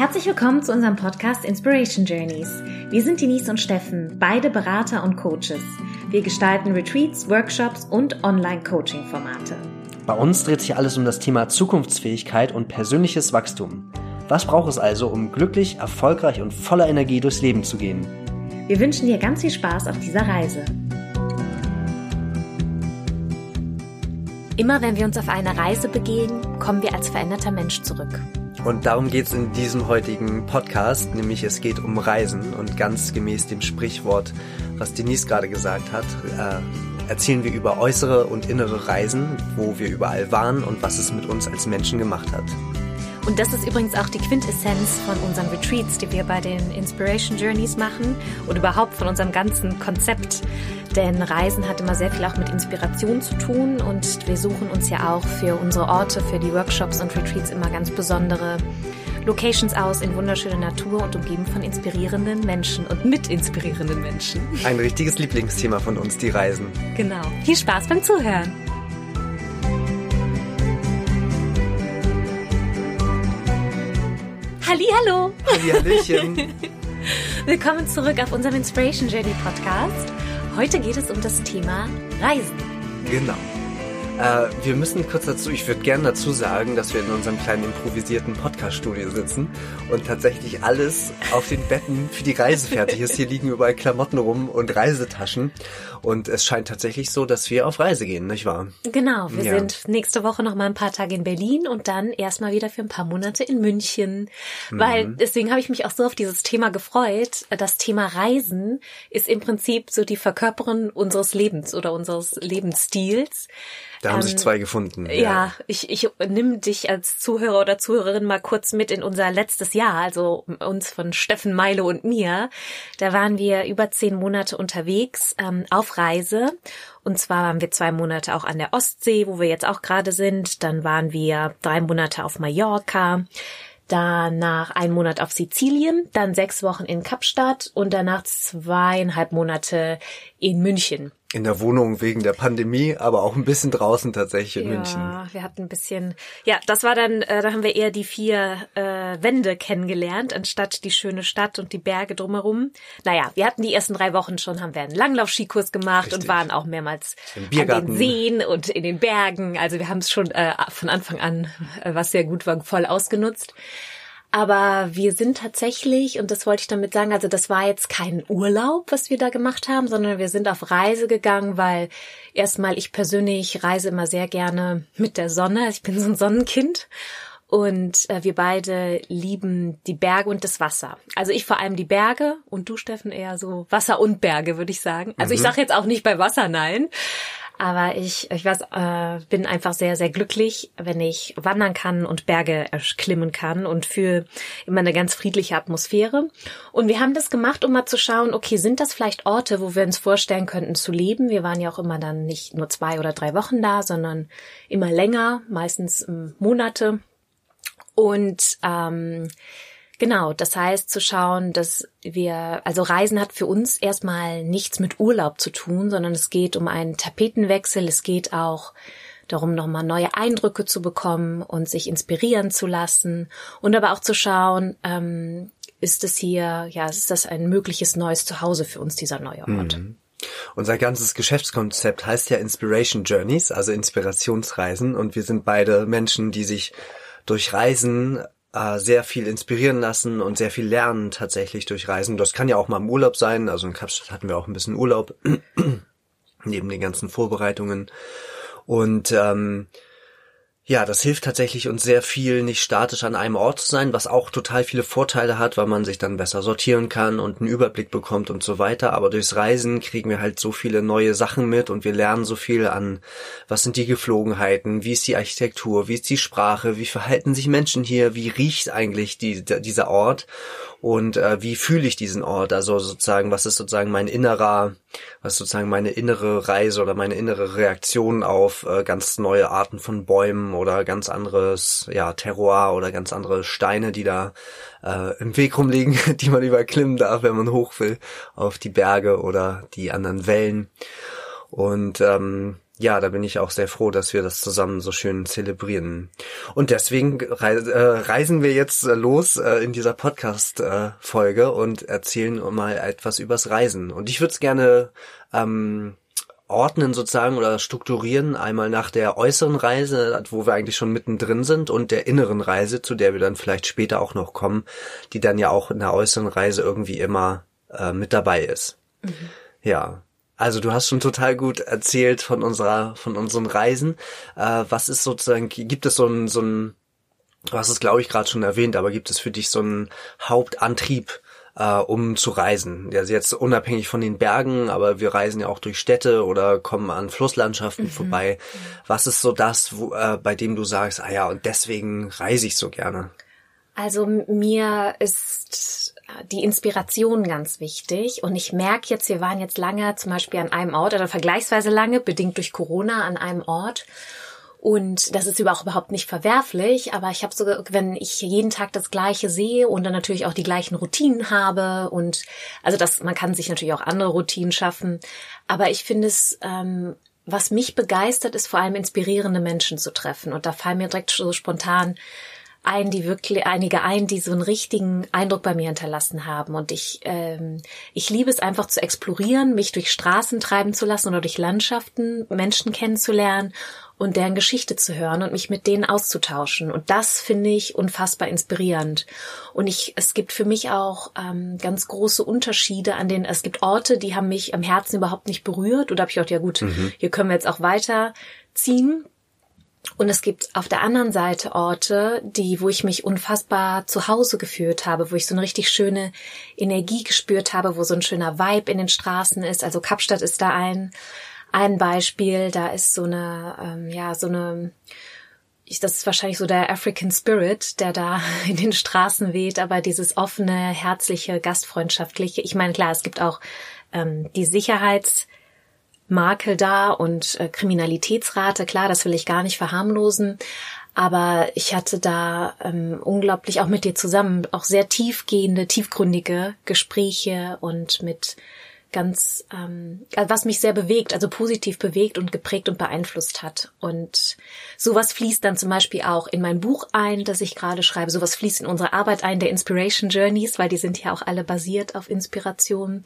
Herzlich willkommen zu unserem Podcast Inspiration Journeys. Wir sind Denise und Steffen, beide Berater und Coaches. Wir gestalten Retreats, Workshops und Online-Coaching-Formate. Bei uns dreht sich alles um das Thema Zukunftsfähigkeit und persönliches Wachstum. Was braucht es also, um glücklich, erfolgreich und voller Energie durchs Leben zu gehen? Wir wünschen dir ganz viel Spaß auf dieser Reise. Immer wenn wir uns auf eine Reise begeben, kommen wir als veränderter Mensch zurück. Und darum geht es in diesem heutigen Podcast, nämlich es geht um Reisen und ganz gemäß dem Sprichwort, was Denise gerade gesagt hat, äh, erzählen wir über äußere und innere Reisen, wo wir überall waren und was es mit uns als Menschen gemacht hat. Und das ist übrigens auch die Quintessenz von unseren Retreats, die wir bei den Inspiration Journeys machen und überhaupt von unserem ganzen Konzept. Denn Reisen hat immer sehr viel auch mit Inspiration zu tun und wir suchen uns ja auch für unsere Orte, für die Workshops und Retreats immer ganz besondere Locations aus in wunderschöner Natur und umgeben von inspirierenden Menschen und mit inspirierenden Menschen. Ein richtiges Lieblingsthema von uns, die Reisen. Genau. Viel Spaß beim Zuhören. Hallihallo! Hallihallöchen! Willkommen zurück auf unserem Inspiration Journey Podcast. Heute geht es um das Thema Reisen. Genau. Äh, wir müssen kurz dazu, ich würde gerne dazu sagen, dass wir in unserem kleinen improvisierten Podcast-Studio sitzen und tatsächlich alles auf den Betten für die Reise fertig ist. Hier liegen überall Klamotten rum und Reisetaschen. Und es scheint tatsächlich so, dass wir auf Reise gehen, nicht wahr? Genau, wir ja. sind nächste Woche noch mal ein paar Tage in Berlin und dann erstmal wieder für ein paar Monate in München. Mhm. Weil deswegen habe ich mich auch so auf dieses Thema gefreut. Das Thema Reisen ist im Prinzip so die Verkörperung unseres Lebens oder unseres Lebensstils. Da haben ähm, sich zwei gefunden. Ja, ja ich, ich nimm dich als Zuhörer oder Zuhörerin mal kurz mit in unser letztes Jahr, also uns von Steffen Meile und mir. Da waren wir über zehn Monate unterwegs ähm, auf Reise. Und zwar waren wir zwei Monate auch an der Ostsee, wo wir jetzt auch gerade sind. Dann waren wir drei Monate auf Mallorca danach ein Monat auf Sizilien, dann sechs Wochen in Kapstadt und danach zweieinhalb Monate in München in der Wohnung wegen der Pandemie, aber auch ein bisschen draußen tatsächlich in ja, München. Ja, wir hatten ein bisschen, ja, das war dann, äh, da haben wir eher die vier äh, Wände kennengelernt, anstatt die schöne Stadt und die Berge drumherum. Naja, wir hatten die ersten drei Wochen schon, haben wir einen Langlauf-Skikurs gemacht Richtig. und waren auch mehrmals Im Biergarten. an den Seen und in den Bergen. Also wir haben es schon äh, von Anfang an, äh, was sehr gut war, voll ausgenutzt. Aber wir sind tatsächlich, und das wollte ich damit sagen, also das war jetzt kein Urlaub, was wir da gemacht haben, sondern wir sind auf Reise gegangen, weil erstmal ich persönlich reise immer sehr gerne mit der Sonne. Ich bin so ein Sonnenkind. Und äh, wir beide lieben die Berge und das Wasser. Also ich vor allem die Berge und du, Steffen, eher so Wasser und Berge, würde ich sagen. Also mhm. ich sage jetzt auch nicht bei Wasser nein, aber ich, ich weiß, äh, bin einfach sehr, sehr glücklich, wenn ich wandern kann und Berge erklimmen kann und für immer eine ganz friedliche Atmosphäre. Und wir haben das gemacht, um mal zu schauen, okay, sind das vielleicht Orte, wo wir uns vorstellen könnten zu leben? Wir waren ja auch immer dann nicht nur zwei oder drei Wochen da, sondern immer länger, meistens Monate. Und ähm, Genau, das heißt zu schauen, dass wir, also Reisen hat für uns erstmal nichts mit Urlaub zu tun, sondern es geht um einen Tapetenwechsel, es geht auch darum, nochmal neue Eindrücke zu bekommen und sich inspirieren zu lassen und aber auch zu schauen, ähm, ist es hier, ja, ist das ein mögliches neues Zuhause für uns, dieser neue Ort. Mhm. Unser ganzes Geschäftskonzept heißt ja Inspiration Journeys, also Inspirationsreisen und wir sind beide Menschen, die sich durch Reisen äh, sehr viel inspirieren lassen und sehr viel lernen tatsächlich durch Reisen. Das kann ja auch mal im Urlaub sein. Also in Kapstadt hatten wir auch ein bisschen Urlaub neben den ganzen Vorbereitungen. Und ähm, ja, das hilft tatsächlich uns sehr viel, nicht statisch an einem Ort zu sein, was auch total viele Vorteile hat, weil man sich dann besser sortieren kann und einen Überblick bekommt und so weiter. Aber durchs Reisen kriegen wir halt so viele neue Sachen mit und wir lernen so viel an, was sind die Geflogenheiten, wie ist die Architektur, wie ist die Sprache, wie verhalten sich Menschen hier, wie riecht eigentlich die, dieser Ort und äh, wie fühle ich diesen Ort? Also sozusagen, was ist sozusagen mein innerer, was ist sozusagen meine innere Reise oder meine innere Reaktion auf äh, ganz neue Arten von Bäumen oder ganz anderes, ja, Terroir oder ganz andere Steine, die da äh, im Weg rumliegen, die man überklimmen darf, wenn man hoch will, auf die Berge oder die anderen Wellen. Und ähm, ja, da bin ich auch sehr froh, dass wir das zusammen so schön zelebrieren. Und deswegen äh, reisen wir jetzt äh, los äh, in dieser Podcast-Folge und erzählen mal etwas übers Reisen. Und ich würde es gerne ähm, ordnen sozusagen oder strukturieren, einmal nach der äußeren Reise, wo wir eigentlich schon mittendrin sind, und der inneren Reise, zu der wir dann vielleicht später auch noch kommen, die dann ja auch in der äußeren Reise irgendwie immer äh, mit dabei ist. Mhm. Ja. Also du hast schon total gut erzählt von unserer, von unseren Reisen. Äh, was ist sozusagen, gibt es so ein, so ein, du hast es glaube ich gerade schon erwähnt, aber gibt es für dich so einen Hauptantrieb, äh, um zu reisen? Also jetzt unabhängig von den Bergen, aber wir reisen ja auch durch Städte oder kommen an Flusslandschaften mhm. vorbei. Was ist so das, wo, äh, bei dem du sagst, ah ja, und deswegen reise ich so gerne? Also mir ist die Inspiration ganz wichtig. Und ich merke jetzt, wir waren jetzt lange zum Beispiel an einem Ort oder vergleichsweise lange, bedingt durch Corona, an einem Ort. Und das ist überhaupt nicht verwerflich, aber ich habe so, wenn ich jeden Tag das Gleiche sehe und dann natürlich auch die gleichen Routinen habe und also das, man kann sich natürlich auch andere Routinen schaffen, aber ich finde es ähm, was mich begeistert, ist vor allem inspirierende Menschen zu treffen. Und da fallen mir direkt so spontan ein, die wirklich einige ein, die so einen richtigen Eindruck bei mir hinterlassen haben. Und ich ähm, ich liebe es einfach zu explorieren, mich durch Straßen treiben zu lassen oder durch Landschaften, Menschen kennenzulernen und deren Geschichte zu hören und mich mit denen auszutauschen. Und das finde ich unfassbar inspirierend. Und ich, es gibt für mich auch ähm, ganz große Unterschiede an den, es gibt Orte, die haben mich am Herzen überhaupt nicht berührt. Oder habe ich gedacht, ja gut, mhm. hier können wir jetzt auch weiterziehen. Und es gibt auf der anderen Seite Orte, die, wo ich mich unfassbar zu Hause gefühlt habe, wo ich so eine richtig schöne Energie gespürt habe, wo so ein schöner Vibe in den Straßen ist. Also Kapstadt ist da ein, ein Beispiel. Da ist so eine, ähm, ja, so eine, ich, das ist wahrscheinlich so der African Spirit, der da in den Straßen weht, aber dieses offene, herzliche, gastfreundschaftliche. Ich meine, klar, es gibt auch ähm, die Sicherheits- Makel da und äh, Kriminalitätsrate, klar, das will ich gar nicht verharmlosen. Aber ich hatte da ähm, unglaublich auch mit dir zusammen auch sehr tiefgehende, tiefgründige Gespräche und mit ganz, ähm, was mich sehr bewegt, also positiv bewegt und geprägt und beeinflusst hat. Und sowas fließt dann zum Beispiel auch in mein Buch ein, das ich gerade schreibe. Sowas fließt in unsere Arbeit ein, der Inspiration Journeys, weil die sind ja auch alle basiert auf Inspiration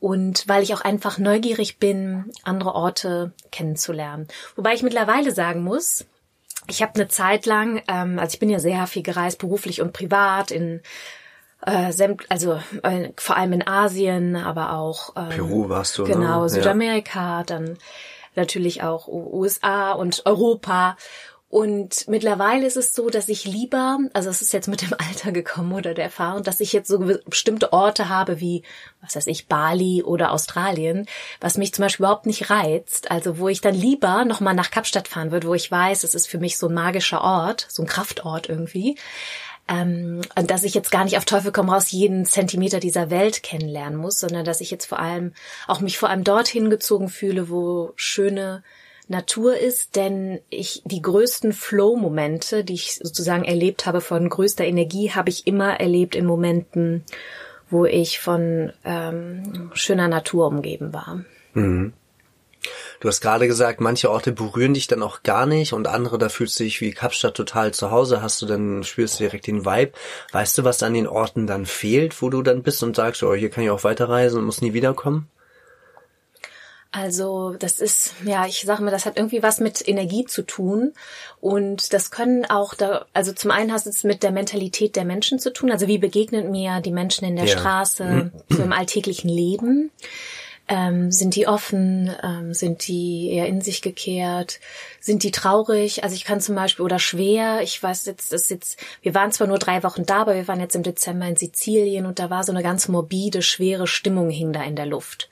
und weil ich auch einfach neugierig bin, andere Orte kennenzulernen. Wobei ich mittlerweile sagen muss, ich habe eine Zeit lang, ähm, also ich bin ja sehr viel gereist, beruflich und privat, in äh, also äh, vor allem in Asien, aber auch ähm, Peru warst du, genau, ne? Südamerika, ja. dann natürlich auch USA und Europa. Und mittlerweile ist es so, dass ich lieber, also es ist jetzt mit dem Alter gekommen oder der Erfahrung, dass ich jetzt so bestimmte Orte habe wie, was weiß ich, Bali oder Australien, was mich zum Beispiel überhaupt nicht reizt. Also wo ich dann lieber nochmal nach Kapstadt fahren würde, wo ich weiß, es ist für mich so ein magischer Ort, so ein Kraftort irgendwie. Ähm, und dass ich jetzt gar nicht auf Teufel komm raus jeden Zentimeter dieser Welt kennenlernen muss, sondern dass ich jetzt vor allem auch mich vor allem dorthin gezogen fühle, wo schöne Natur ist, denn ich die größten Flow-Momente, die ich sozusagen erlebt habe von größter Energie, habe ich immer erlebt in Momenten, wo ich von ähm, schöner Natur umgeben war. Mhm. Du hast gerade gesagt, manche Orte berühren dich dann auch gar nicht und andere, da fühlst du dich wie Kapstadt total zu Hause, hast du dann, spürst du direkt den Vibe. Weißt du, was an den Orten dann fehlt, wo du dann bist und sagst, oh, hier kann ich auch weiterreisen und muss nie wiederkommen? Also das ist, ja, ich sage mal, das hat irgendwie was mit Energie zu tun. Und das können auch da, also zum einen hat es mit der Mentalität der Menschen zu tun. Also wie begegnen mir die Menschen in der ja. Straße, mhm. so im alltäglichen Leben? Ähm, sind die offen? Ähm, sind die eher in sich gekehrt? Sind die traurig? Also ich kann zum Beispiel oder schwer. Ich weiß jetzt, das jetzt. Wir waren zwar nur drei Wochen da, aber wir waren jetzt im Dezember in Sizilien und da war so eine ganz morbide, schwere Stimmung hing da in der Luft.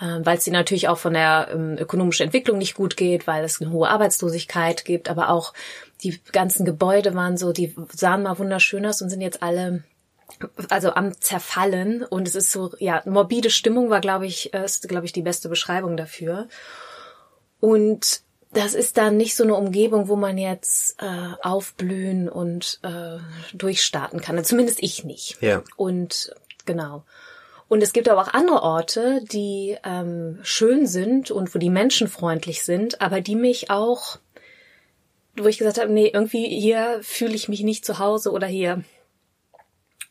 Ähm, weil es ihnen natürlich auch von der ähm, ökonomischen Entwicklung nicht gut geht, weil es eine hohe Arbeitslosigkeit gibt, aber auch die ganzen Gebäude waren so, die sahen mal wunderschön aus und sind jetzt alle also am zerfallen und es ist so ja morbide Stimmung war glaube ich ist glaube ich die beste Beschreibung dafür und das ist dann nicht so eine Umgebung, wo man jetzt äh, aufblühen und äh, durchstarten kann. Zumindest ich nicht. Ja. Und genau. Und es gibt aber auch andere Orte, die ähm, schön sind und wo die Menschen freundlich sind, aber die mich auch, wo ich gesagt habe, nee, irgendwie hier fühle ich mich nicht zu Hause oder hier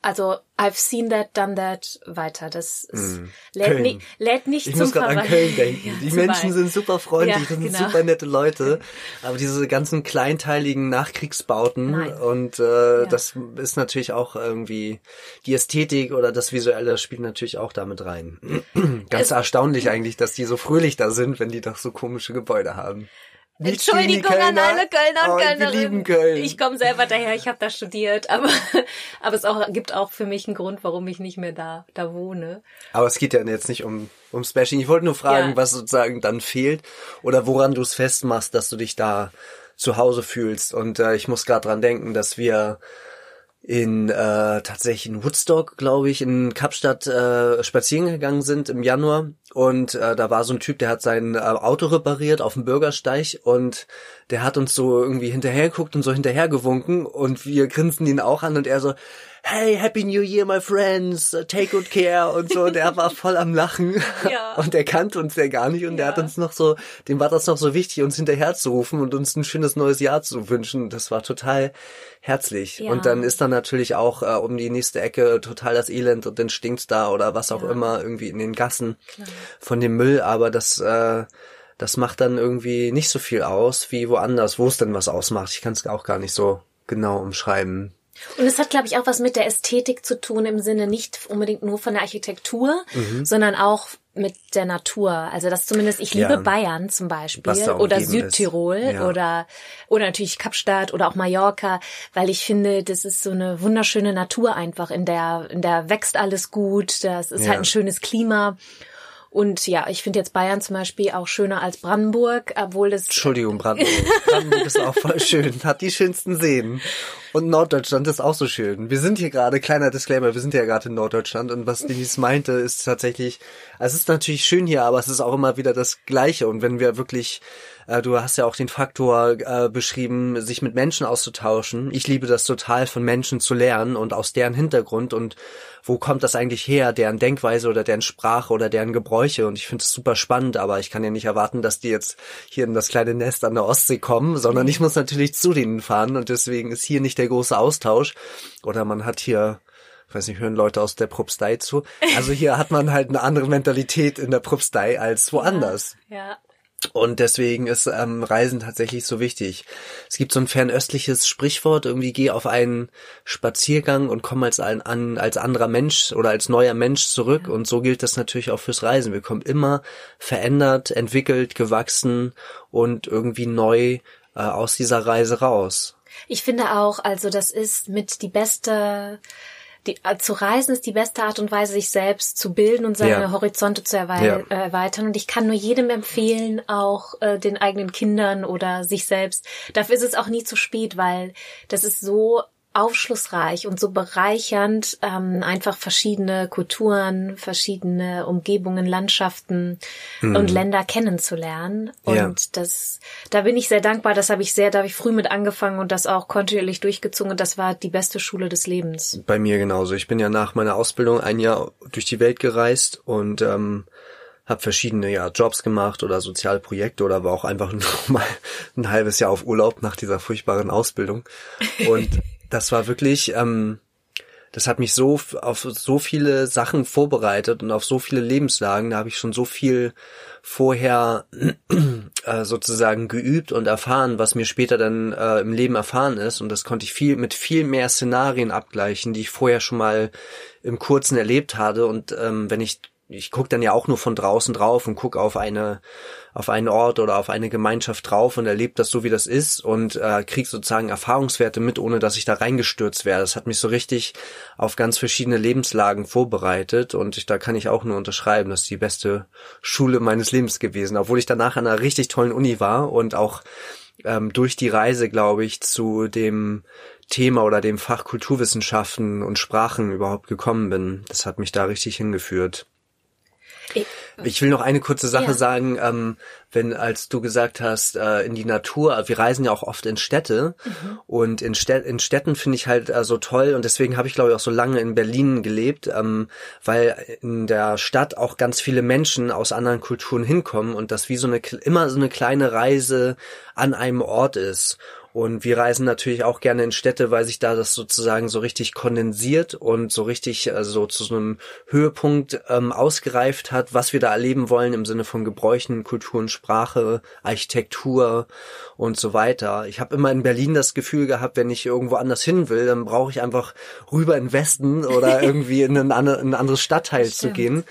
also I've seen that, done that weiter. Das ist, mm. lädt, ni lädt nicht ich zum muss gerade an Köln denken. Ja, die Menschen sind super freundlich, ja, das sind genau. super nette Leute. Aber diese ganzen kleinteiligen Nachkriegsbauten Nein. und äh, ja. das ist natürlich auch irgendwie die Ästhetik oder das Visuelle spielt natürlich auch damit rein. Ganz es, erstaunlich eigentlich, dass die so fröhlich da sind, wenn die doch so komische Gebäude haben. Entschuldigung an alle Kölner und oh, Kölnerinnen. Köln. Ich komme selber daher, ich habe da studiert, aber aber es auch, gibt auch für mich einen Grund, warum ich nicht mehr da da wohne. Aber es geht ja jetzt nicht um um Bashing. Ich wollte nur fragen, ja. was sozusagen dann fehlt oder woran du es festmachst, dass du dich da zu Hause fühlst. Und äh, ich muss gerade dran denken, dass wir in äh, tatsächlich in Woodstock, glaube ich, in Kapstadt äh, spazieren gegangen sind im Januar und äh, da war so ein Typ, der hat sein äh, Auto repariert auf dem Bürgersteig und der hat uns so irgendwie hinterhergeguckt und so hinterhergewunken und wir grinsen ihn auch an und er so, hey, Happy New Year, my friends, take good care und so. Der war voll am Lachen ja. und er kannte uns ja gar nicht und ja. der hat uns noch so, dem war das noch so wichtig, uns hinterher zu rufen und uns ein schönes neues Jahr zu wünschen. Das war total herzlich. Ja. Und dann ist dann natürlich auch äh, um die nächste Ecke total das Elend und dann stinkt's da oder was auch immer irgendwie in den Gassen Klar. von dem Müll, aber das äh, das macht dann irgendwie nicht so viel aus wie woanders, wo es denn was ausmacht. Ich kann es auch gar nicht so genau umschreiben. Und es hat, glaube ich, auch was mit der Ästhetik zu tun, im Sinne nicht unbedingt nur von der Architektur, mhm. sondern auch mit der Natur. Also das zumindest, ich liebe ja. Bayern zum Beispiel oder Südtirol ja. oder oder natürlich Kapstadt oder auch Mallorca, weil ich finde, das ist so eine wunderschöne Natur einfach, in der in der wächst alles gut, das ist ja. halt ein schönes Klima und ja, ich finde jetzt Bayern zum Beispiel auch schöner als Brandenburg, obwohl das. Entschuldigung, Brandenburg. Brandenburg ist auch voll schön, hat die schönsten Seen. Und Norddeutschland ist auch so schön. Wir sind hier gerade, kleiner Disclaimer, wir sind ja gerade in Norddeutschland und was Denise meinte, ist tatsächlich, es ist natürlich schön hier, aber es ist auch immer wieder das Gleiche. Und wenn wir wirklich äh, du hast ja auch den Faktor äh, beschrieben, sich mit Menschen auszutauschen. Ich liebe das total, von Menschen zu lernen und aus deren Hintergrund und wo kommt das eigentlich her, deren Denkweise oder deren Sprache oder deren Gebräuche. Und ich finde es super spannend, aber ich kann ja nicht erwarten, dass die jetzt hier in das kleine Nest an der Ostsee kommen, sondern ich muss natürlich zu denen fahren und deswegen ist hier nicht der große Austausch. Oder man hat hier ich weiß nicht, hören Leute aus der Propstei zu. Also hier hat man halt eine andere Mentalität in der Propstei als woanders. Ja, ja. Und deswegen ist ähm, Reisen tatsächlich so wichtig. Es gibt so ein fernöstliches Sprichwort, irgendwie geh auf einen Spaziergang und komm als ein an, als anderer Mensch oder als neuer Mensch zurück. Ja. Und so gilt das natürlich auch fürs Reisen. Wir kommen immer verändert, entwickelt, gewachsen und irgendwie neu äh, aus dieser Reise raus. Ich finde auch, also das ist mit die beste die, äh, zu reisen ist die beste Art und Weise, sich selbst zu bilden und seine ja. Horizonte zu erwei ja. Äh, erweitern. Und ich kann nur jedem empfehlen, auch äh, den eigenen Kindern oder sich selbst. Dafür ist es auch nie zu spät, weil das ist so aufschlussreich und so bereichernd, ähm, einfach verschiedene Kulturen, verschiedene Umgebungen, Landschaften mhm. und Länder kennenzulernen. Und ja. das, da bin ich sehr dankbar. Das habe ich sehr, da habe ich früh mit angefangen und das auch kontinuierlich durchgezogen. Und das war die beste Schule des Lebens. Bei mir genauso. Ich bin ja nach meiner Ausbildung ein Jahr durch die Welt gereist und ähm, habe verschiedene ja, Jobs gemacht oder soziale Projekte oder war auch einfach nur mal ein halbes Jahr auf Urlaub nach dieser furchtbaren Ausbildung. Und das war wirklich, ähm, das hat mich so auf so viele Sachen vorbereitet und auf so viele Lebenslagen. Da habe ich schon so viel vorher äh, sozusagen geübt und erfahren, was mir später dann äh, im Leben erfahren ist. Und das konnte ich viel mit viel mehr Szenarien abgleichen, die ich vorher schon mal im Kurzen erlebt hatte. Und ähm, wenn ich ich gucke dann ja auch nur von draußen drauf und gucke auf eine auf einen Ort oder auf eine Gemeinschaft drauf und erlebe das so wie das ist und äh, krieg sozusagen Erfahrungswerte mit, ohne dass ich da reingestürzt werde. Das hat mich so richtig auf ganz verschiedene Lebenslagen vorbereitet und ich, da kann ich auch nur unterschreiben, das ist die beste Schule meines Lebens gewesen, obwohl ich danach an einer richtig tollen Uni war und auch ähm, durch die Reise, glaube ich, zu dem Thema oder dem Fach Kulturwissenschaften und Sprachen überhaupt gekommen bin. Das hat mich da richtig hingeführt. Ich will noch eine kurze Sache Ja. sagen, ähm, wenn als du gesagt hast, äh, in die Natur, wir reisen ja auch oft in Städte Mhm. und in, Städ in Städten finde ich halt äh, so toll und deswegen habe ich glaube ich auch so lange in Berlin gelebt, ähm, weil in der Stadt auch ganz viele Menschen aus anderen Kulturen hinkommen und das wie so eine immer so eine kleine Reise an einem Ort ist. Und wir reisen natürlich auch gerne in Städte, weil sich da das sozusagen so richtig kondensiert und so richtig äh, so zu so einem Höhepunkt ähm, ausgereift hat, was wir da erleben wollen im Sinne von Gebräuchen, Kulturen, Sprache, Architektur und so weiter. Ich habe immer in Berlin das Gefühl gehabt, wenn ich irgendwo anders hin will, dann brauche ich einfach rüber in Westen oder irgendwie in ein, ander- in ein anderes Stadtteil zu Stimmt, gehen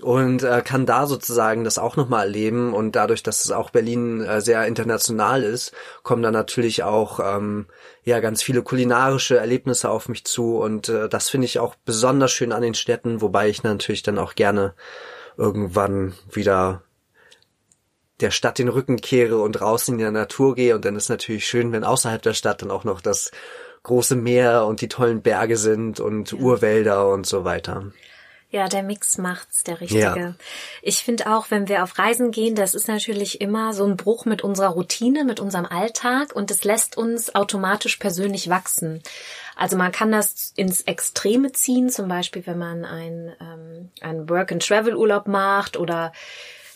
und äh, kann da sozusagen das auch nochmal erleben und dadurch, dass es auch Berlin äh, sehr international ist, kommen da natürlich auch ähm, ja ganz viele kulinarische Erlebnisse auf mich zu und äh, das finde ich auch besonders schön an den Städten, wobei ich natürlich dann auch gerne irgendwann wieder der Stadt den Rücken kehre und raus in die Natur gehe und dann ist natürlich schön, wenn außerhalb der Stadt dann auch noch das große Meer und die tollen Berge sind und Urwälder und so weiter. Ja, der Mix macht's, der richtige. Ja. Ich finde auch, wenn wir auf Reisen gehen, das ist natürlich immer so ein Bruch mit unserer Routine, mit unserem Alltag und es lässt uns automatisch persönlich wachsen. Also man kann das ins Extreme ziehen, zum Beispiel wenn man ein, ähm, einen Work-and-Travel-Urlaub macht oder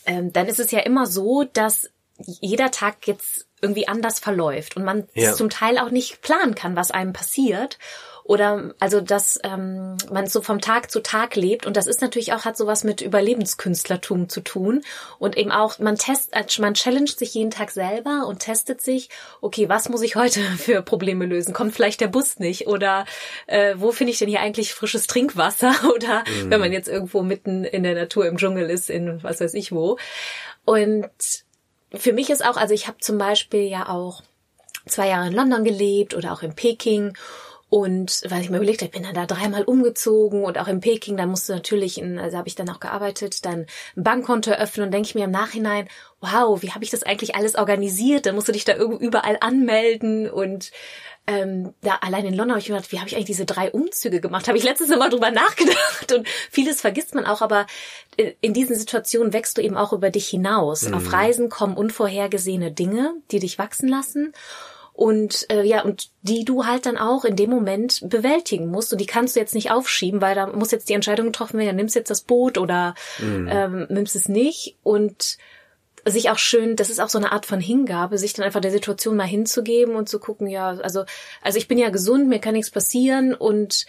ähm, dann ist es ja immer so, dass jeder Tag jetzt irgendwie anders verläuft und man Ja. zum Teil auch nicht planen kann, was einem passiert. Oder also dass ähm, man so vom Tag zu Tag lebt. Und das ist natürlich auch hat sowas mit Überlebenskünstlertum zu tun. Und eben auch man test äh, man challenged sich jeden Tag selber und testet sich okay was muss ich heute für Probleme lösen? Kommt vielleicht der Bus nicht? Oder äh, wo finde ich denn hier eigentlich frisches Trinkwasser? Oder wenn man jetzt irgendwo mitten in der Natur im Dschungel ist in was weiß ich wo. Und für mich ist auch also ich habe zum Beispiel ja auch zwei Jahre in London gelebt oder auch in Peking. Und weil ich mir überlegt habe, ich bin dann da dreimal umgezogen und auch in Peking, da musste natürlich, in, also habe ich dann auch gearbeitet, dann ein Bankkonto eröffnen und denke ich mir im Nachhinein, wow, wie habe ich das eigentlich alles organisiert? Dann musst du dich da irgendwo überall anmelden und ähm, da allein in London habe ich mir gedacht, wie habe ich eigentlich diese drei Umzüge gemacht? Habe ich letztens noch mal drüber nachgedacht und vieles vergisst man auch, aber äh, in diesen Situationen wächst du eben auch über dich hinaus. Auf Reisen kommen unvorhergesehene Dinge, die dich wachsen lassen und äh, ja und die du halt dann auch in dem Moment bewältigen musst und die kannst du jetzt nicht aufschieben, weil da muss jetzt die Entscheidung getroffen werden, nimmst jetzt das Boot oder ähm, nimmst es nicht und sich auch schön, das ist auch so eine Art von Hingabe, sich dann einfach der Situation mal hinzugeben und zu gucken, ja, also also ich bin ja gesund, mir kann nichts passieren und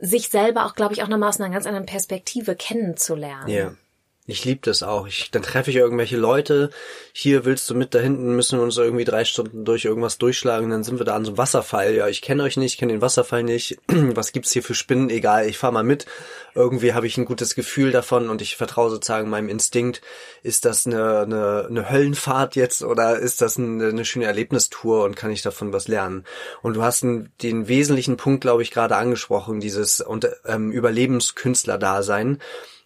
sich selber auch, glaube ich, auch nochmal aus einer ganz anderen Perspektive kennenzulernen. Ja. Ich liebe das auch. Ich, dann treffe ich irgendwelche Leute. Hier willst du mit da hinten, müssen wir uns irgendwie drei Stunden durch irgendwas durchschlagen. Dann sind wir da an so einem Wasserfall. Ja, ich kenne euch nicht, kenne den Wasserfall nicht. Was gibt's hier für Spinnen? Egal, ich fahr mal mit. Irgendwie habe ich ein gutes Gefühl davon und ich vertraue sozusagen meinem Instinkt. Ist das eine, eine, eine Höllenfahrt jetzt oder ist das eine, eine schöne Erlebnistour und kann ich davon was lernen? Und du hast einen, den wesentlichen Punkt, glaube ich, gerade angesprochen, dieses und, ähm, Überlebenskünstler-Dasein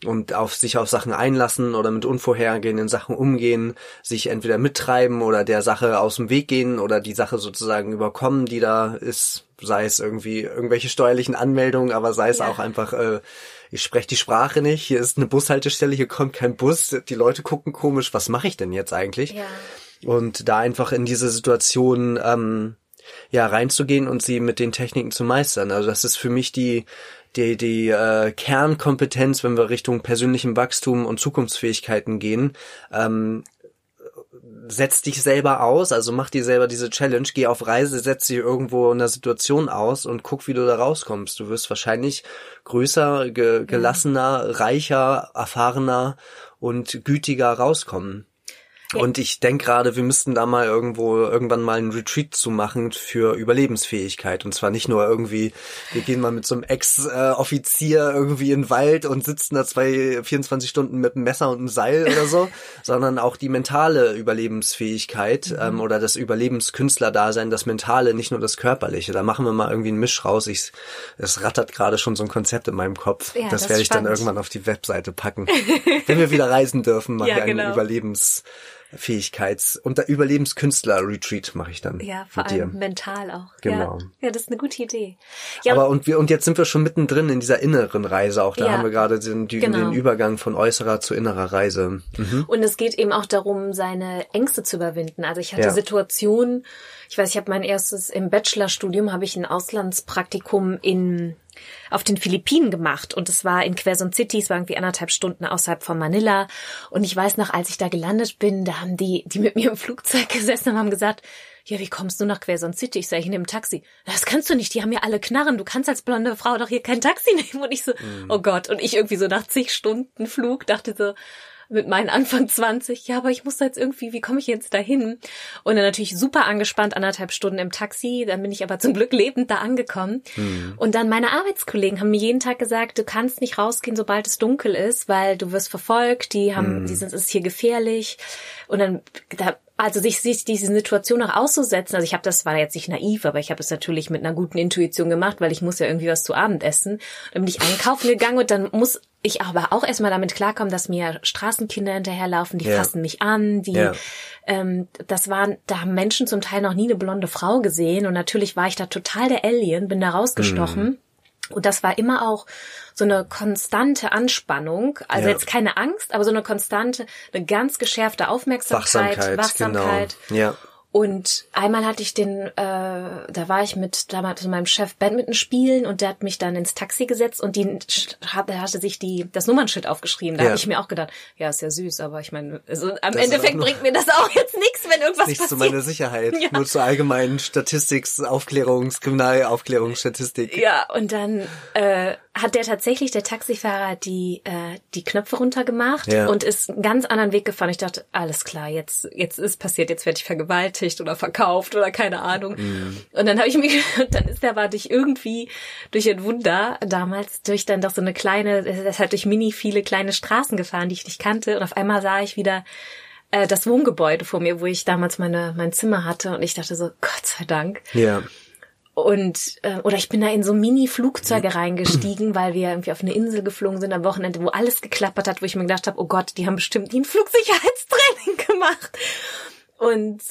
und auf sich auf Sachen einlassen oder mit unvorhergehenden Sachen umgehen, sich entweder mittreiben oder der Sache aus dem Weg gehen oder die Sache sozusagen überkommen, die da ist, sei es irgendwie irgendwelche steuerlichen Anmeldungen, aber sei es Ja. auch einfach, äh, ich spreche die Sprache nicht, hier ist eine Bushaltestelle, hier kommt kein Bus, die Leute gucken komisch, was mache ich denn jetzt eigentlich? Ja. Und da einfach in diese Situation ähm, ja reinzugehen und sie mit den Techniken zu meistern. Also das ist für mich die die die äh, Kernkompetenz, wenn wir Richtung persönlichem Wachstum und Zukunftsfähigkeiten gehen. Ähm, setz dich selber aus, also mach dir selber diese Challenge, geh auf Reise, setz dich irgendwo in einer Situation aus und guck, wie du da rauskommst. Du wirst wahrscheinlich größer, ge gelassener, reicher, erfahrener und gütiger rauskommen. Und ich denke gerade, wir müssten da mal irgendwo irgendwann mal einen Retreat zu machen für Überlebensfähigkeit. Und zwar nicht nur irgendwie, wir gehen mal mit so einem Ex-Offizier irgendwie in den Wald und sitzen da zwei, 24 Stunden mit einem Messer und einem Seil oder so, sondern auch die mentale Überlebensfähigkeit ähm, oder das Überlebenskünstler-Dasein, das mentale, nicht nur das körperliche. Da machen wir mal irgendwie einen Misch raus. Ich, es rattert gerade schon so ein Konzept in meinem Kopf. Ja, das das werde ich dann spannend. irgendwann auf die Webseite packen. Wenn wir wieder reisen dürfen, machen Ja, wir einen genau. Überlebens Fähigkeits- und Überlebenskünstler-Retreat mache ich dann. Ja, vor allem dir. mental auch. Genau. Ja. ja, das ist eine gute Idee. Ja, Aber und wir und jetzt sind wir schon mittendrin in dieser inneren Reise auch. Da Ja. haben wir gerade den, den, Genau. den Übergang von äußerer zu innerer Reise. Mhm. Und es geht eben auch darum, seine Ängste zu überwinden. Also ich hatte Ja. Situationen, ich weiß, ich habe mein erstes im Bachelorstudium habe ich ein Auslandspraktikum in auf den Philippinen gemacht und es war in Quezon City, es war irgendwie anderthalb Stunden außerhalb von Manila und ich weiß noch, als ich da gelandet bin, da haben die, die mit mir im Flugzeug gesessen und haben gesagt, ja, wie kommst du nach Quezon City? Ich sage, ich nehme ein Taxi. Das kannst du nicht, die haben ja alle Knarren, du kannst als blonde Frau doch hier kein Taxi nehmen. Und ich so, oh Gott. Und ich irgendwie so nach zig Stunden Flug dachte so, mit meinen Anfang 20, ja, aber ich muss da jetzt irgendwie, wie komme ich jetzt dahin? Und dann natürlich super angespannt, anderthalb Stunden im Taxi, dann bin ich aber zum Glück lebend da angekommen. Und dann meine Arbeitskollegen haben mir jeden Tag gesagt, du kannst nicht rausgehen, sobald es dunkel ist, weil du wirst verfolgt, die haben, die sind, es ist hier gefährlich. Und dann, da, also sich, sich diese Situation auch auszusetzen, also ich habe das war jetzt nicht naiv, aber ich habe es natürlich mit einer guten Intuition gemacht, weil ich muss ja irgendwie was zu Abend essen. Dann bin ich einkaufen gegangen und dann muss ich aber auch erstmal damit klarkommen, dass mir Straßenkinder hinterherlaufen, die Ja. fassen mich an, die Ja. ähm, das waren, da haben Menschen zum Teil noch nie eine blonde Frau gesehen und natürlich war ich da total der Alien, bin da rausgestochen. Mhm. Und das war immer auch so eine konstante Anspannung, also Ja. jetzt keine Angst, aber so eine konstante, eine ganz geschärfte Aufmerksamkeit, Wachsamkeit, Wachsamkeit. genau. Ja. Und einmal hatte ich den, äh, da war ich mit damals mit meinem Chef Badminton spielen und der hat mich dann ins Taxi gesetzt und die hat, er hatte sich die das Nummernschild aufgeschrieben. Da Ja. habe ich mir auch gedacht, ja, ist ja süß, aber ich meine, also am Das Endeffekt bringt mir das auch jetzt nichts, wenn irgendwas Nicht zu passiert. meiner Sicherheit, Ja. nur zur allgemeinen Statistiks-, Aufklärungs-, Kriminalaufklärungsstatistik. Ja, und dann äh, hat der tatsächlich, der Taxifahrer, die äh, die Knöpfe runtergemacht Ja. und ist einen ganz anderen Weg gefahren. Ich dachte, alles klar, jetzt jetzt ist passiert, jetzt werde ich vergewaltigt oder verkauft oder keine Ahnung. Und dann habe ich mich, dann ist der war durch irgendwie durch ein Wunder damals durch dann doch so eine kleine, das halt durch mini viele kleine Straßen gefahren, die ich nicht kannte. Und auf einmal sah ich wieder äh, das Wohngebäude vor mir, wo ich damals meine mein Zimmer hatte und ich dachte so Gott sei Dank Ja. Und äh, oder ich bin da in so Mini-Flugzeuge reingestiegen, weil wir irgendwie auf eine Insel geflogen sind am Wochenende, wo alles geklappert hat, wo ich mir gedacht habe, oh Gott, die haben bestimmt nie ein Flugsicherheitstraining gemacht. Und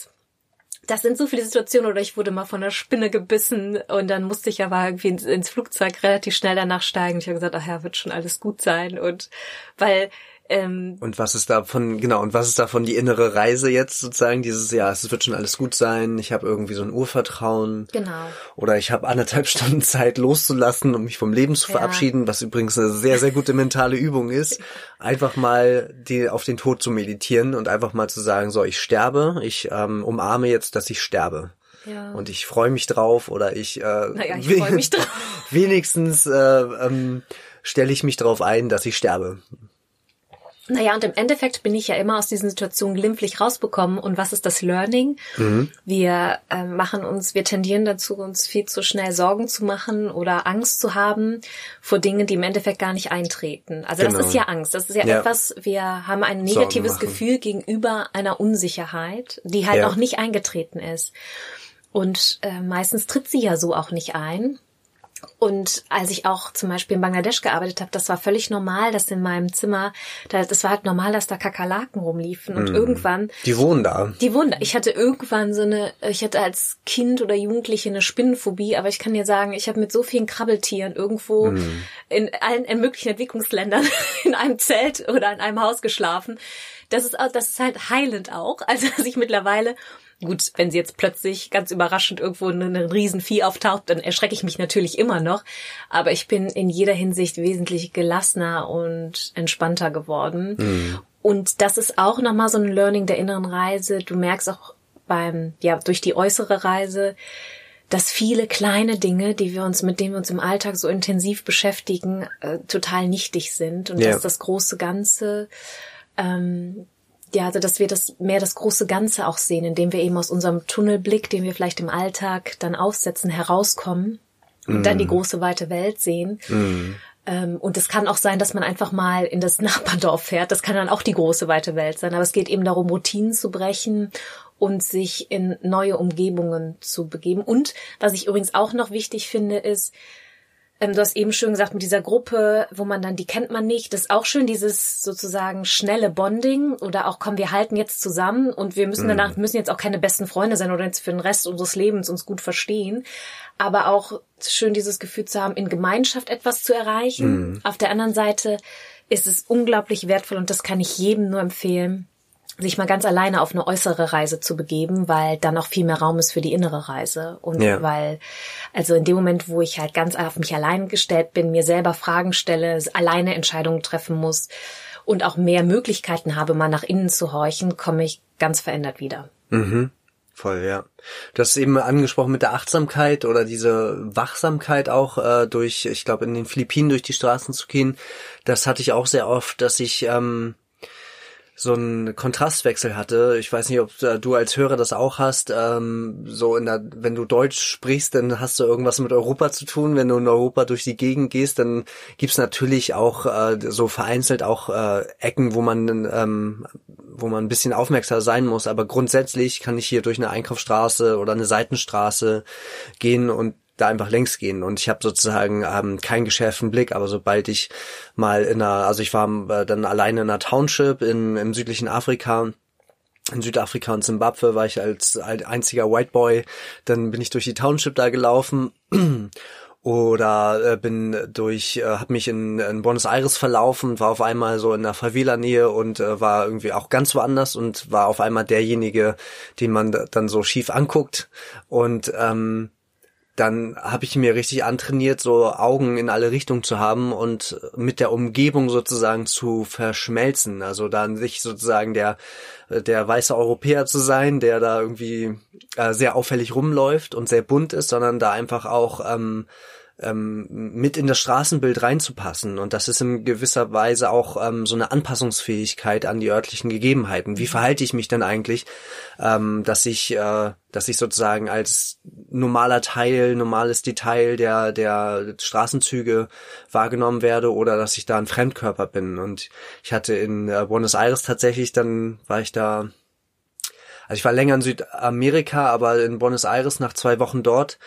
das sind so viele Situationen, oder ich wurde mal von einer Spinne gebissen und dann musste ich aber irgendwie ins, ins Flugzeug relativ schnell danach steigen. Ich habe gesagt, ach ja, wird schon alles gut sein. Und weil ähm, Und was ist davon, genau, und was ist davon die innere Reise jetzt sozusagen, dieses, ja, es wird schon alles gut sein, ich habe irgendwie so ein Urvertrauen. genau. Oder ich habe anderthalb Stunden Zeit loszulassen, um mich vom Leben zu Ja. verabschieden, was übrigens eine sehr, sehr gute mentale Übung ist. Einfach mal die, auf den Tod zu meditieren und einfach mal zu sagen, so, ich sterbe, ich ähm, umarme jetzt, dass ich sterbe. Ja. Und ich freue mich drauf oder ich, äh, Naja, ich freu mich drauf. wenigstens äh, ähm, stelle ich mich drauf ein, dass ich sterbe. Naja, und im Endeffekt bin ich ja immer aus diesen Situationen glimpflich rausbekommen. Und was ist das Learning? Wir äh, machen uns, wir tendieren dazu, uns viel zu schnell Sorgen zu machen oder Angst zu haben vor Dingen, die im Endeffekt gar nicht eintreten. Also Genau. das ist ja Angst. Das ist ja, Ja. etwas, wir haben ein negatives. Gefühl gegenüber einer Unsicherheit, die halt Ja. noch nicht eingetreten ist. Und äh, meistens tritt sie ja so auch nicht ein. Und als ich auch zum Beispiel in Bangladesch gearbeitet habe, das war völlig normal, dass in meinem Zimmer, da, das war halt normal, dass da Kakerlaken rumliefen. Und irgendwann, Die wohnen da. die Wunder, ich hatte irgendwann so eine, ich hatte als Kind oder Jugendliche eine Spinnenphobie, aber ich kann dir sagen, ich habe mit so vielen Krabbeltieren irgendwo in allen in möglichen Entwicklungsländern in einem Zelt oder in einem Haus geschlafen. Das ist das ist halt heilend auch. Also dass ich mittlerweile Gut, wenn sie jetzt plötzlich ganz überraschend irgendwo ein Riesenvieh auftaucht, dann erschrecke ich mich natürlich immer noch. Aber ich bin in jeder Hinsicht wesentlich gelassener und entspannter geworden. Und das ist auch nochmal so ein Learning der inneren Reise. Du merkst auch beim, ja, durch die äußere Reise, dass viele kleine Dinge, die wir uns, mit denen wir uns im Alltag so intensiv beschäftigen, äh, total nichtig sind. Und Ja. dass das große Ganze, ähm, ja, also dass wir das mehr das große Ganze auch sehen, indem wir eben aus unserem Tunnelblick, den wir vielleicht im Alltag dann aufsetzen, herauskommen und dann die große weite Welt sehen. Ähm, und es kann auch sein, dass man einfach mal in das Nachbardorf fährt. Das kann dann auch die große weite Welt sein. Aber es geht eben darum, Routinen zu brechen und sich in neue Umgebungen zu begeben. Und was ich übrigens auch noch wichtig finde, ist, Ähm, du hast eben schön gesagt, mit dieser Gruppe, wo man dann, die kennt man nicht, das ist auch schön, dieses sozusagen schnelle Bonding oder auch, komm, wir halten jetzt zusammen und wir müssen danach, mhm. müssen jetzt auch keine besten Freunde sein oder jetzt für den Rest unseres Lebens uns gut verstehen. Aber auch schön dieses Gefühl zu haben, in Gemeinschaft etwas zu erreichen. Mhm. Auf der anderen Seite ist es unglaublich wertvoll und das kann ich jedem nur empfehlen, sich mal ganz alleine auf eine äußere Reise zu begeben, weil dann auch viel mehr Raum ist für die innere Reise. Und ja. weil, also in dem Moment, wo ich halt ganz auf mich allein gestellt bin, mir selber Fragen stelle, alleine Entscheidungen treffen muss und auch mehr Möglichkeiten habe, mal nach innen zu horchen, komme ich ganz verändert wieder. Mhm. Voll, ja. Du hast eben angesprochen mit der Achtsamkeit oder diese Wachsamkeit auch äh, durch, ich glaube, in den Philippinen durch die Straßen zu gehen. Das hatte ich auch sehr oft, dass ich ähm, so einen Kontrastwechsel hatte. Ich weiß nicht, ob du als Hörer das auch hast. Ähm, so in der, wenn du Deutsch sprichst, dann hast du irgendwas mit Europa zu tun. Wenn du in Europa durch die Gegend gehst, dann gibt's natürlich auch äh, so vereinzelt auch äh, Ecken, wo man ähm, wo man ein bisschen aufmerksam sein muss. Aber grundsätzlich kann ich hier durch eine Einkaufsstraße oder eine Seitenstraße gehen und da einfach längs gehen. Und ich habe sozusagen ähm, keinen geschärften Blick, aber sobald ich mal in einer, also ich war äh, dann alleine in einer Township in, im südlichen Afrika, in Südafrika und Zimbabwe war ich als einziger White Boy, dann bin ich durch die Township da gelaufen oder äh, bin durch, äh, habe mich in, in Buenos Aires verlaufen, war auf einmal so in der Favela-Nähe und äh, war irgendwie auch ganz woanders und war auf einmal derjenige, den man dann so schief anguckt. Und ähm, dann habe ich mir richtig antrainiert, so Augen in alle Richtungen zu haben und mit der Umgebung sozusagen zu verschmelzen. Also dann sich sozusagen der der weiße Europäer zu sein, der da irgendwie äh, sehr auffällig rumläuft und sehr bunt ist, sondern da einfach auch ähm, ähm, mit in das Straßenbild reinzupassen. Und das ist in gewisser Weise auch ähm, so eine Anpassungsfähigkeit an die örtlichen Gegebenheiten. Wie verhalte ich mich denn eigentlich, ähm, dass ich, äh, dass ich sozusagen als normaler Teil, normales Detail der, der Straßenzüge wahrgenommen werde oder dass ich da ein Fremdkörper bin. Und ich hatte in äh, Buenos Aires tatsächlich, dann war ich da also ich war länger in Südamerika, aber in Buenos Aires nach zwei Wochen dort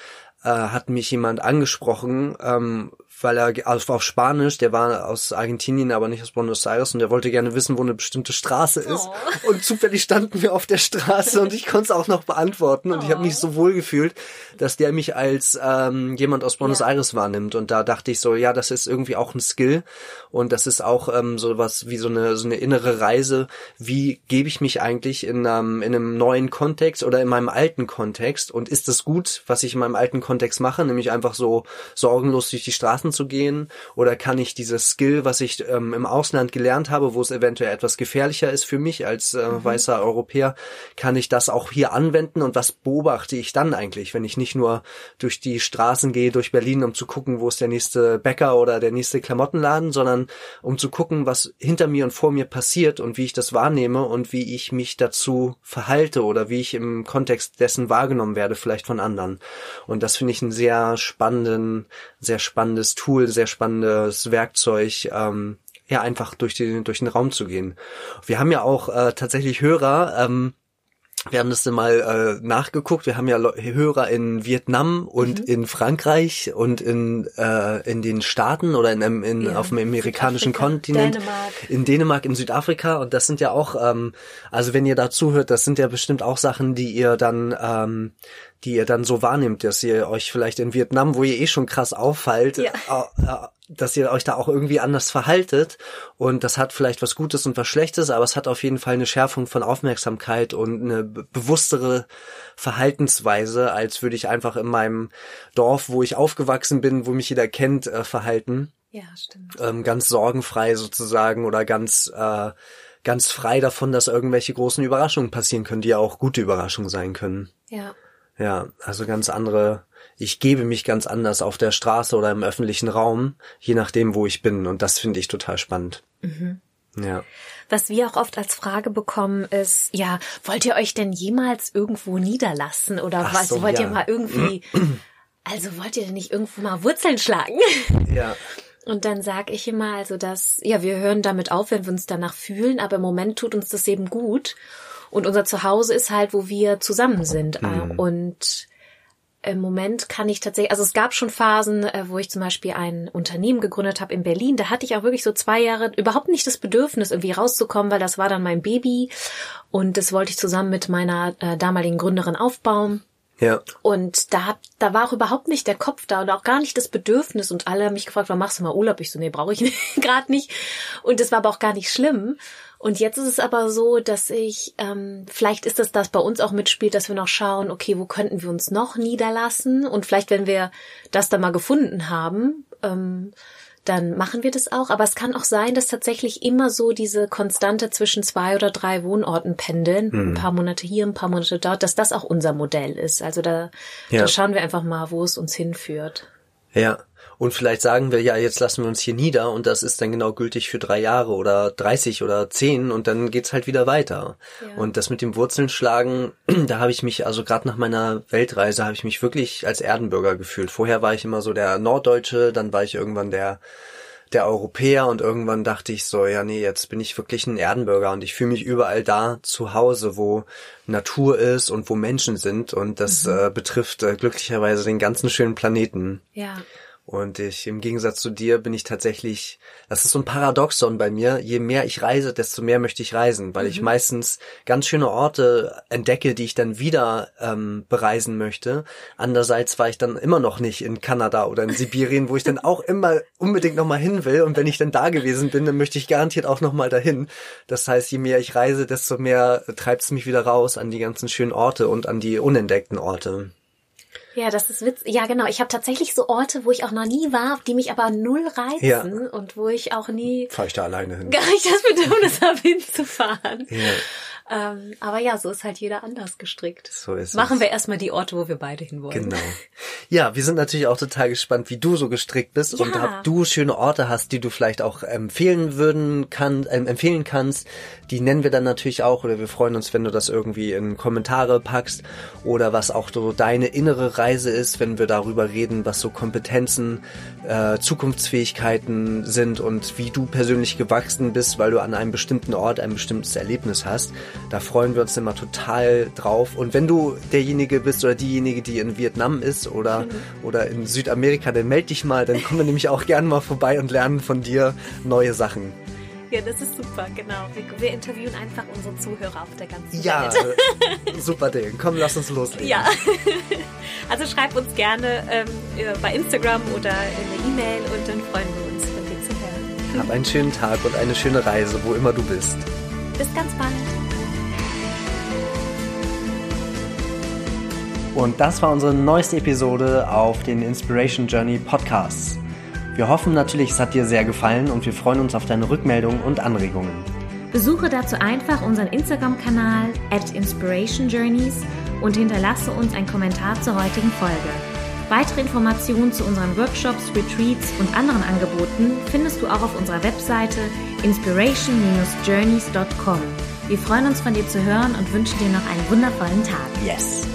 äh, hat mich jemand angesprochen, ähm, weil er also auf Spanisch, der war aus Argentinien, aber nicht aus Buenos Aires und der wollte gerne wissen, wo eine bestimmte Straße ist. Oh. Und zufällig standen wir auf der Straße und ich konnte es auch noch beantworten und oh. ich habe mich so wohl gefühlt, dass der mich als ähm, jemand aus Buenos ja. Aires wahrnimmt und da dachte ich so, ja, das ist irgendwie auch ein Skill und das ist auch ähm, so was wie so eine so eine innere Reise. Wie gebe ich mich eigentlich in einem in einem neuen Kontext oder in meinem alten Kontext und ist das gut, was ich in meinem alten Kontext mache, nämlich einfach so sorgenlos durch die Straßen Straßen zu gehen? Oder kann ich dieses Skill, was ich ähm, im Ausland gelernt habe, wo es eventuell etwas gefährlicher ist für mich als äh, mhm. weißer Europäer, kann ich das auch hier anwenden? Und was beobachte ich dann eigentlich, wenn ich nicht nur durch die Straßen gehe, durch Berlin, um zu gucken, wo ist der nächste Bäcker oder der nächste Klamottenladen, sondern um zu gucken, was hinter mir und vor mir passiert und wie ich das wahrnehme und wie ich mich dazu verhalte oder wie ich im Kontext dessen wahrgenommen werde, vielleicht von anderen. Und das finde ich einen sehr spannenden, sehr spannendes Tool, sehr spannendes Werkzeug, ähm, ja, einfach durch den, durch den Raum zu gehen. Wir haben ja auch äh, tatsächlich Hörer, ähm, wir haben das dann mal äh, nachgeguckt. Wir haben ja Hörer in Vietnam und mhm. in Frankreich und in äh, in den Staaten oder in, in ja, auf dem amerikanischen Kontinent, Dänemark. in Dänemark, in Südafrika und das sind ja auch, ähm, also wenn ihr da zuhört, das sind ja bestimmt auch Sachen, die ihr dann ähm, die ihr dann so wahrnimmt, dass ihr euch vielleicht in Vietnam, wo ihr eh schon krass auffallt, ja. äh, dass ihr euch da auch irgendwie anders verhaltet. Und das hat vielleicht was Gutes und was Schlechtes, aber es hat auf jeden Fall eine Schärfung von Aufmerksamkeit und eine bewusstere Verhaltensweise, als würde ich einfach in meinem Dorf, wo ich aufgewachsen bin, wo mich jeder kennt, äh, verhalten. Ja, stimmt. Ähm, ganz sorgenfrei sozusagen oder ganz äh, ganz frei davon, dass irgendwelche großen Überraschungen passieren können, die ja auch gute Überraschungen sein können. Ja. Ja, also ganz andere, ich gebe mich ganz anders auf der Straße oder im öffentlichen Raum, je nachdem, wo ich bin. Und das finde ich total spannend. Mhm. Ja. Was wir auch oft als Frage bekommen ist, ja, wollt ihr euch denn jemals irgendwo niederlassen oder Ach was, so, wollt ja. ihr mal irgendwie, also wollt ihr denn nicht irgendwo mal Wurzeln schlagen? Ja. Und dann sag ich immer, also dass, ja, wir hören damit auf, wenn wir uns danach fühlen, aber im Moment tut uns das eben gut. Und unser Zuhause ist halt, wo wir zusammen sind. Mhm. Und im Moment kann ich tatsächlich, also es gab schon Phasen, äh, wo ich zum Beispiel ein Unternehmen gegründet habe in Berlin. Da hatte ich auch wirklich so zwei Jahre überhaupt nicht das Bedürfnis, irgendwie rauszukommen, weil das war dann mein Baby und das wollte ich zusammen mit meiner äh, damaligen Gründerin aufbauen. Ja. Und da, hab, da war auch überhaupt nicht der Kopf da und auch gar nicht das Bedürfnis. Und alle haben mich gefragt, wann machst du mal Urlaub? Ich so, nee, brauche ich gerade nicht. Und das war aber auch gar nicht schlimm. Und jetzt ist es aber so, dass ich, ähm, vielleicht ist das, das bei uns auch mitspielt, dass wir noch schauen, okay, wo könnten wir uns noch niederlassen? Und vielleicht, wenn wir das da mal gefunden haben, ähm, dann machen wir das auch. Aber es kann auch sein, dass tatsächlich immer so diese Konstante zwischen zwei oder drei Wohnorten pendeln, hm. ein paar Monate hier, ein paar Monate dort, dass das auch unser Modell ist. Also da, ja. da schauen wir einfach mal, wo es uns hinführt. Ja. Und vielleicht sagen wir, ja, jetzt lassen wir uns hier nieder und das ist dann genau gültig für drei Jahre oder 30 oder 10 und dann geht's halt wieder weiter. Ja. Und das mit dem Wurzeln schlagen, da habe ich mich, also gerade nach meiner Weltreise, habe ich mich wirklich als Erdenbürger gefühlt. Vorher war ich immer so der Norddeutsche, dann war ich irgendwann der der Europäer und irgendwann dachte ich so, ja nee, jetzt bin ich wirklich ein Erdenbürger und ich fühle mich überall da zu Hause, wo Natur ist und wo Menschen sind und das mhm. äh, betrifft äh, glücklicherweise den ganzen schönen Planeten. Ja. Und ich, im Gegensatz zu dir, bin ich tatsächlich, das ist so ein Paradoxon bei mir. Je mehr ich reise, desto mehr möchte ich reisen, weil mhm. ich meistens ganz schöne Orte entdecke, die ich dann wieder ähm, bereisen möchte. Andererseits war ich dann immer noch nicht in Kanada oder in Sibirien, wo ich dann auch immer unbedingt nochmal hin will. Und wenn ich dann da gewesen bin, dann möchte ich garantiert auch nochmal dahin. Das heißt, je mehr ich reise, desto mehr treibt es mich wieder raus an die ganzen schönen Orte und an die unentdeckten Orte. Ja, das ist witzig. Ja, genau. Ich habe tatsächlich so Orte, wo ich auch noch nie war, die mich aber null reizen ja. und wo ich auch nie. Fahr ich da alleine hin. Gar nicht das Bedürfnis habe, hinzufahren. Ja. Ähm, aber ja, so ist halt jeder anders gestrickt. So ist Machen es. wir erstmal die Orte, wo wir beide hinwollen. Genau. Ja, wir sind natürlich auch total gespannt, wie du so gestrickt bist ja. und ob du schöne Orte hast, die du vielleicht auch empfehlen würden kann, äh, empfehlen kannst. Die nennen wir dann natürlich auch oder wir freuen uns, wenn du das irgendwie in Kommentare packst oder was auch so deine innere Reise ist, wenn wir darüber reden, was so Kompetenzen, äh, Zukunftsfähigkeiten sind und wie du persönlich gewachsen bist, weil du an einem bestimmten Ort ein bestimmtes Erlebnis hast. Da freuen wir uns immer total drauf. Und wenn du derjenige bist oder diejenige, die in Vietnam ist oder, mhm. oder in Südamerika, dann melde dich mal, dann kommen wir nämlich auch gerne mal vorbei und lernen von dir neue Sachen. Ja, das ist super, genau. Wir, wir, interviewen einfach unsere Zuhörer auf der ganzen ja, Welt. Ja, super Ding. Komm, lass uns loslegen. Ja. Also schreib uns gerne ähm, bei Instagram oder in eine E-Mail und dann freuen wir uns, von dir zu hören. Hab einen schönen Tag und eine schöne Reise, wo immer du bist. Bis ganz bald. Und das war unsere neueste Episode auf den Inspiration Journey Podcasts. Wir hoffen natürlich, es hat dir sehr gefallen und wir freuen uns auf deine Rückmeldungen und Anregungen. Besuche dazu einfach unseren Instagram-Kanal at Inspiration Journeys und hinterlasse uns einen Kommentar zur heutigen Folge. Weitere Informationen zu unseren Workshops, Retreats und anderen Angeboten findest du auch auf unserer Webseite inspiration-journeys.com. Wir freuen uns von dir zu hören und wünschen dir noch einen wundervollen Tag. Yes!